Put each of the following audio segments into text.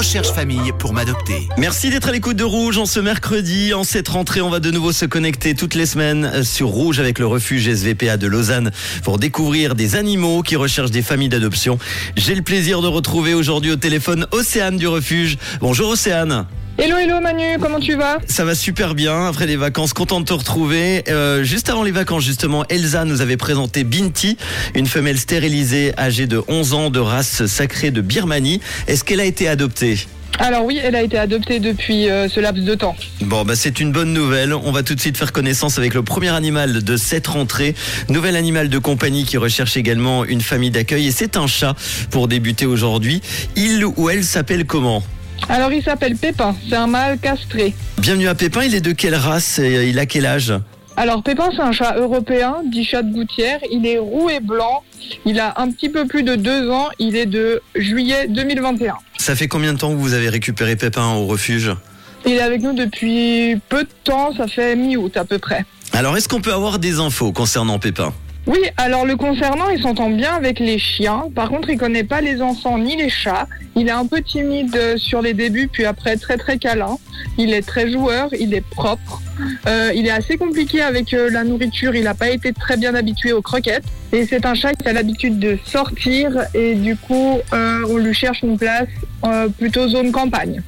recherche famille pour m'adopter. Merci d'être à l'écoute de Rouge en ce mercredi. En cette rentrée, on va de nouveau se connecter toutes les semaines sur Rouge avec le refuge SVPA de Lausanne pour découvrir des animaux qui recherchent des familles d'adoption. J'ai le plaisir de retrouver aujourd'hui au téléphone Océane du refuge. Bonjour Océane. Hello, hello Manu, comment tu vas? Ça va super bien après les vacances, content de te retrouver. Euh, juste avant les vacances justement, Elsa nous avait présenté Binti, une femelle stérilisée âgée de 11 ans de race sacrée de Birmanie. Est-ce qu'elle a été adoptée? Alors oui, elle a été adoptée depuis euh, ce laps de temps. Bon, bah c'est une bonne nouvelle. On va tout de suite faire connaissance avec le premier animal de cette rentrée. Nouvel animal de compagnie qui recherche également une famille d'accueil et c'est un chat pour débuter aujourd'hui. Il ou elle s'appelle comment? Alors il s'appelle Pépin, c'est un mâle castré. Bienvenue à Pépin, il est de quelle race et il a quel âge Alors Pépin c'est un chat européen, dit chat de gouttière, il est roux et blanc, il a un petit peu plus de deux ans, il est de juillet 2021. Ça fait combien de temps que vous avez récupéré Pépin au refuge Il est avec nous depuis peu de temps, ça fait mi-août à peu près. Alors, est-ce qu'on peut avoir des infos concernant Pépin? Oui, alors le concernant, il s'entend bien avec les chiens. Par contre, il connaît pas les enfants ni les chats. Il est un peu timide euh, sur les débuts, puis après très très câlin. Il est très joueur, il est propre. Euh, il est assez compliqué avec euh, la nourriture. Il n'a pas été très bien habitué aux croquettes. Et c'est un chat qui a l'habitude de sortir et du coup, on lui cherche une place plutôt zone campagne.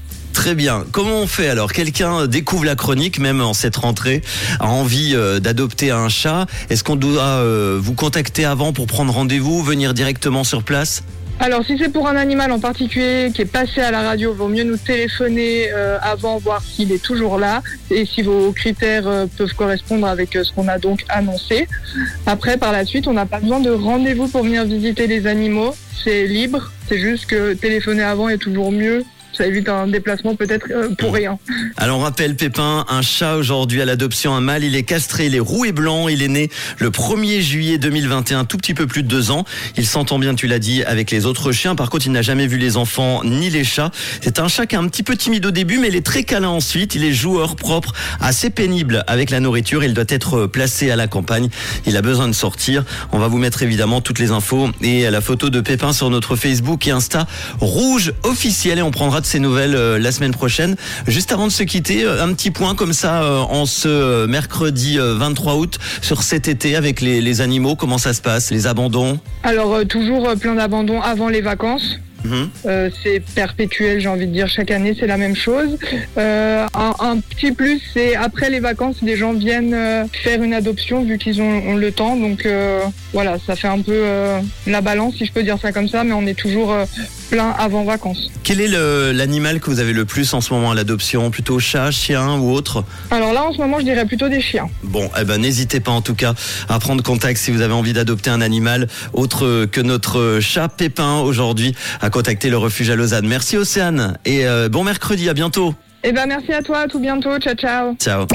Très bien. Comment on fait alors? Quelqu'un découvre la chronique, même en cette rentrée, a envie euh, d'adopter un chat. Est-ce qu'on doit euh, vous contacter avant pour prendre rendez-vous, venir directement sur place? Alors, si c'est pour un animal en particulier qui est passé à la radio, vaut mieux nous téléphoner euh, avant, voir s'il est toujours là et si vos critères euh, peuvent correspondre avec euh, ce qu'on a donc annoncé. Après, par la suite, on n'a pas besoin de rendez-vous pour venir visiter les animaux. C'est libre. C'est juste que téléphoner avant est toujours mieux. Ça évite un déplacement peut-être euh, pour rien. Alors on rappelle Pépin, un chat aujourd'hui à l'adoption, un mâle, il est castré, il est roux et blanc, il est né le 1er juillet 2021, tout petit peu plus de deux ans. Il s'entend bien, tu l'as dit, avec les autres chiens. Par contre, il n'a jamais vu les enfants ni les chats. C'est un chat qui est un petit peu timide au début, mais il est très câlin ensuite. Il est joueur propre, assez pénible avec la nourriture. Il doit être placé à la campagne. Il a besoin de sortir. On va vous mettre évidemment toutes les infos et la photo de Pépin sur notre Facebook et Insta rouge officiel et on prendra de ces nouvelles euh, la semaine prochaine. Juste avant de se quitter, euh, un petit point comme ça euh, en ce mercredi euh, 23 août sur cet été avec les, les animaux. Comment ça se passe Les abandons? Alors, toujours plein d'abandon avant les vacances. Mhm. Euh, c'est perpétuel, j'ai envie de dire. Chaque année, c'est la même chose. Euh, un, un petit plus, c'est après les vacances, les gens viennent euh, faire une adoption vu qu'ils ont, ont le temps. Donc voilà, ça fait un peu euh, la balance, si je peux dire ça comme ça, mais on est toujours euh, plein avant vacances. Quel est l'animal que vous avez le plus en ce moment à l'adoption? Plutôt chat, chien ou autre? Alors là, en ce moment, je dirais plutôt des chiens. Bon, eh ben n'hésitez pas en tout cas à prendre contact si vous avez envie d'adopter un animal autre que notre chat Pépin aujourd'hui, à contacter le refuge à Lausanne. Merci Océane et euh, bon mercredi, à bientôt. Eh ben merci à toi, à tout bientôt, ciao ciao. Ciao.